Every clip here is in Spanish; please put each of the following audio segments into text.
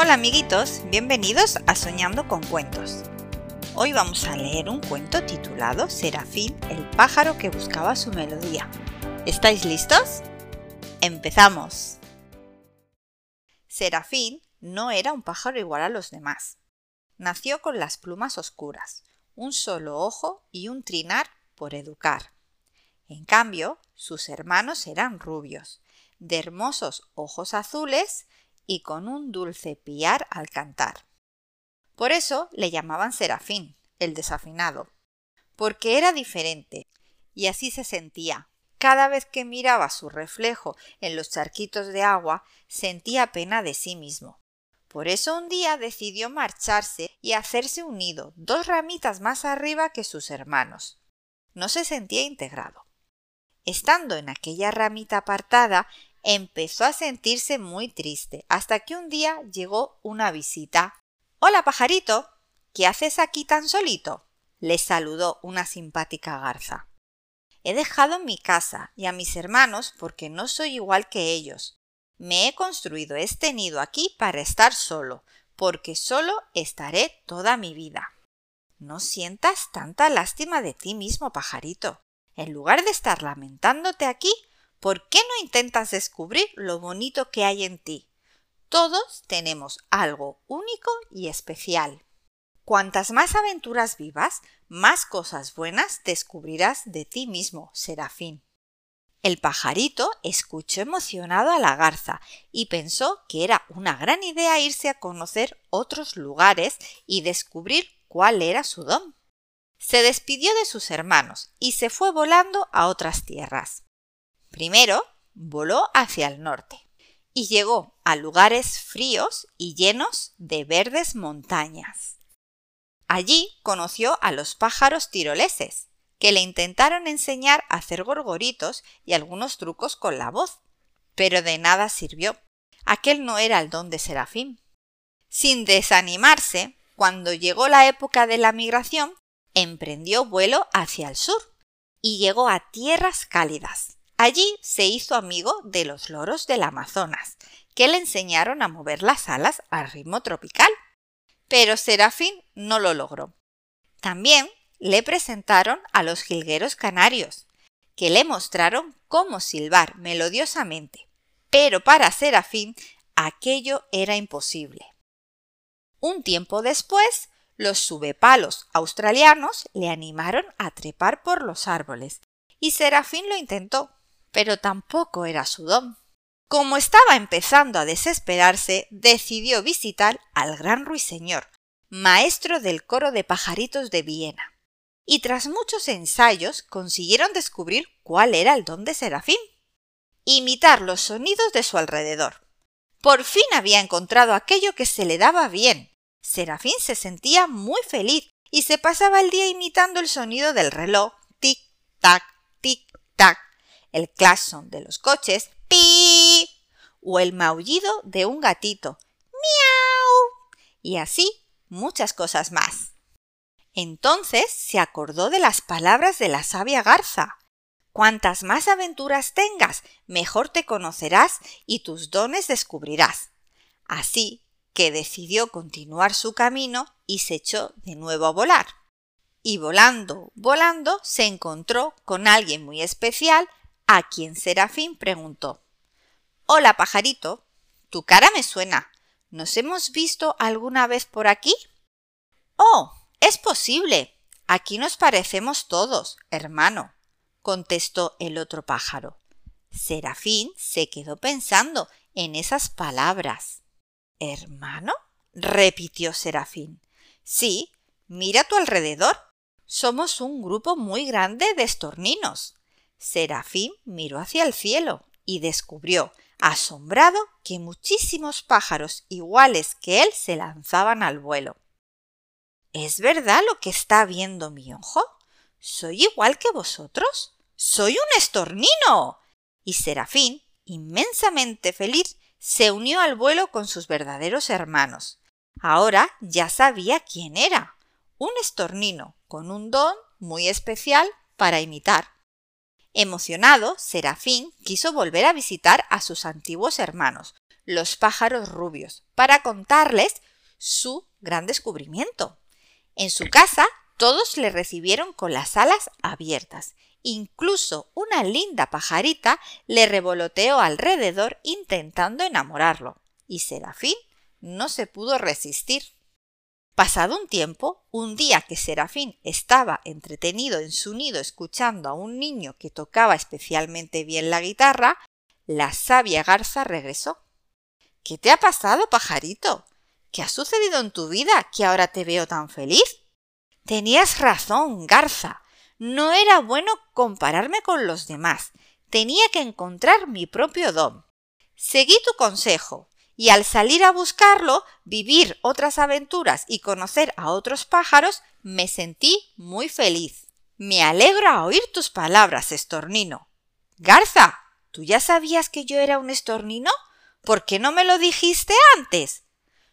Hola amiguitos, bienvenidos a Soñando con Cuentos. Hoy vamos a leer un cuento titulado Serafín, el pájaro que buscaba su melodía. ¿Estáis listos? ¡Empezamos! Serafín no era un pájaro igual a los demás. Nació con las plumas oscuras, un solo ojo y un trinar por educar. En cambio, sus hermanos eran rubios, de hermosos ojos azules y con un dulce piar al cantar. Por eso le llamaban Serafín, el desafinado, porque era diferente, y así se sentía. Cada vez que miraba su reflejo en los charquitos de agua, sentía pena de sí mismo. Por eso un día decidió marcharse y hacerse un nido dos ramitas más arriba que sus hermanos. No se sentía integrado. Estando en aquella ramita apartada, empezó a sentirse muy triste, hasta que un día llegó una visita. Hola, pajarito. ¿Qué haces aquí tan solito? le saludó una simpática garza. He dejado mi casa y a mis hermanos porque no soy igual que ellos. Me he construido este nido aquí para estar solo, porque solo estaré toda mi vida. No sientas tanta lástima de ti mismo, pajarito. En lugar de estar lamentándote aquí, ¿por qué no intentas descubrir lo bonito que hay en ti? Todos tenemos algo único y especial. Cuantas más aventuras vivas, más cosas buenas descubrirás de ti mismo, Serafín. El pajarito escuchó emocionado a la garza y pensó que era una gran idea irse a conocer otros lugares y descubrir cuál era su don. Se despidió de sus hermanos y se fue volando a otras tierras. Primero voló hacia el norte y llegó a lugares fríos y llenos de verdes montañas. Allí conoció a los pájaros tiroleses, que le intentaron enseñar a hacer gorgoritos y algunos trucos con la voz, pero de nada sirvió. Aquel no era el don de Serafín. Sin desanimarse, cuando llegó la época de la migración, emprendió vuelo hacia el sur y llegó a tierras cálidas, Allí se hizo amigo de los loros del Amazonas, que le enseñaron a mover las alas al ritmo tropical. Pero Serafín no lo logró. También le presentaron a los jilgueros canarios, que le mostraron cómo silbar melodiosamente. Pero para Serafín aquello era imposible. Un tiempo después, los subepalos australianos le animaron a trepar por los árboles, y Serafín lo intentó, pero tampoco era su don. Como estaba empezando a desesperarse, decidió visitar al gran ruiseñor, maestro del coro de pajaritos de Viena. Y tras muchos ensayos consiguieron descubrir cuál era el don de Serafín. Imitar los sonidos de su alrededor. Por fin había encontrado aquello que se le daba bien. Serafín se sentía muy feliz y se pasaba el día imitando el sonido del reloj. Tic, tac, el claxon de los coches, pi, o el maullido de un gatito, miau, y así muchas cosas más. Entonces se acordó de las palabras de la sabia garza. Cuantas más aventuras tengas, mejor te conocerás y tus dones descubrirás. Así que decidió continuar su camino y se echó de nuevo a volar. Y volando, volando, se encontró con alguien muy especial a quien Serafín preguntó Hola, pajarito. Tu cara me suena. ¿Nos hemos visto alguna vez por aquí? Oh, es posible. Aquí nos parecemos todos, hermano, contestó el otro pájaro. Serafín se quedó pensando en esas palabras. ¿Hermano? repitió Serafín. Sí, mira a tu alrededor. Somos un grupo muy grande de estorninos. Serafín miró hacia el cielo y descubrió, asombrado, que muchísimos pájaros iguales que él se lanzaban al vuelo. ¿Es verdad lo que está viendo mi ojo? ¿Soy igual que vosotros? ¡Soy un estornino! Y Serafín, inmensamente feliz, se unió al vuelo con sus verdaderos hermanos. Ahora ya sabía quién era. Un estornino con un don muy especial para imitar. Emocionado, Serafín quiso volver a visitar a sus antiguos hermanos, los pájaros rubios para contarles su gran descubrimiento. En su casa todos le recibieron con las alas abiertas. Incluso una linda pajarita le revoloteó alrededor intentando enamorarlo. Y Serafín no se pudo resistir. Pasado un tiempo, un día que Serafín estaba entretenido en su nido escuchando a un niño que tocaba especialmente bien la guitarra, la sabia garza regresó. ¿Qué te ha pasado, pajarito? ¿Qué ha sucedido en tu vida que ahora te veo tan feliz? Tenías razón, garza. No era bueno compararme con los demás. Tenía que encontrar mi propio don. Seguí tu consejo y al salir a buscarlo, vivir otras aventuras y conocer a otros pájaros, me sentí muy feliz. Me alegra oír tus palabras, estornino. Garza, ¿tú ya sabías que yo era un estornino? ¿Por qué no me lo dijiste antes?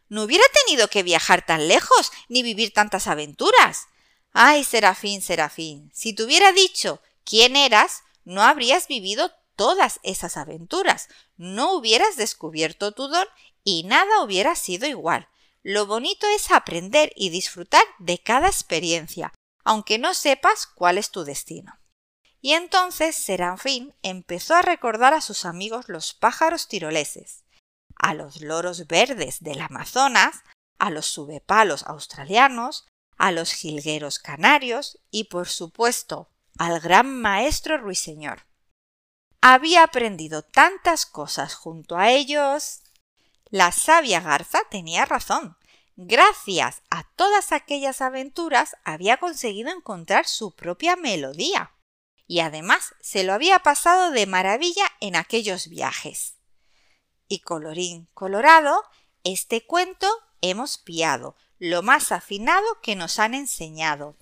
No hubiera tenido que viajar tan lejos ni vivir tantas aventuras. Ay, Serafín, Serafín, si te hubiera dicho quién eras, no habrías vivido todas esas aventuras, no hubieras descubierto tu don y nada hubiera sido igual. Lo bonito es aprender y disfrutar de cada experiencia, aunque no sepas cuál es tu destino. Y entonces Serafín empezó a recordar a sus amigos los pájaros tiroleses, a los loros verdes del Amazonas, a los subepalos australianos, a los jilgueros canarios y, por supuesto, al gran maestro ruiseñor había aprendido tantas cosas junto a ellos. La sabia garza tenía razón. Gracias a todas aquellas aventuras había conseguido encontrar su propia melodía. Y además se lo había pasado de maravilla en aquellos viajes. Y colorín colorado, este cuento hemos piado, lo más afinado que nos han enseñado,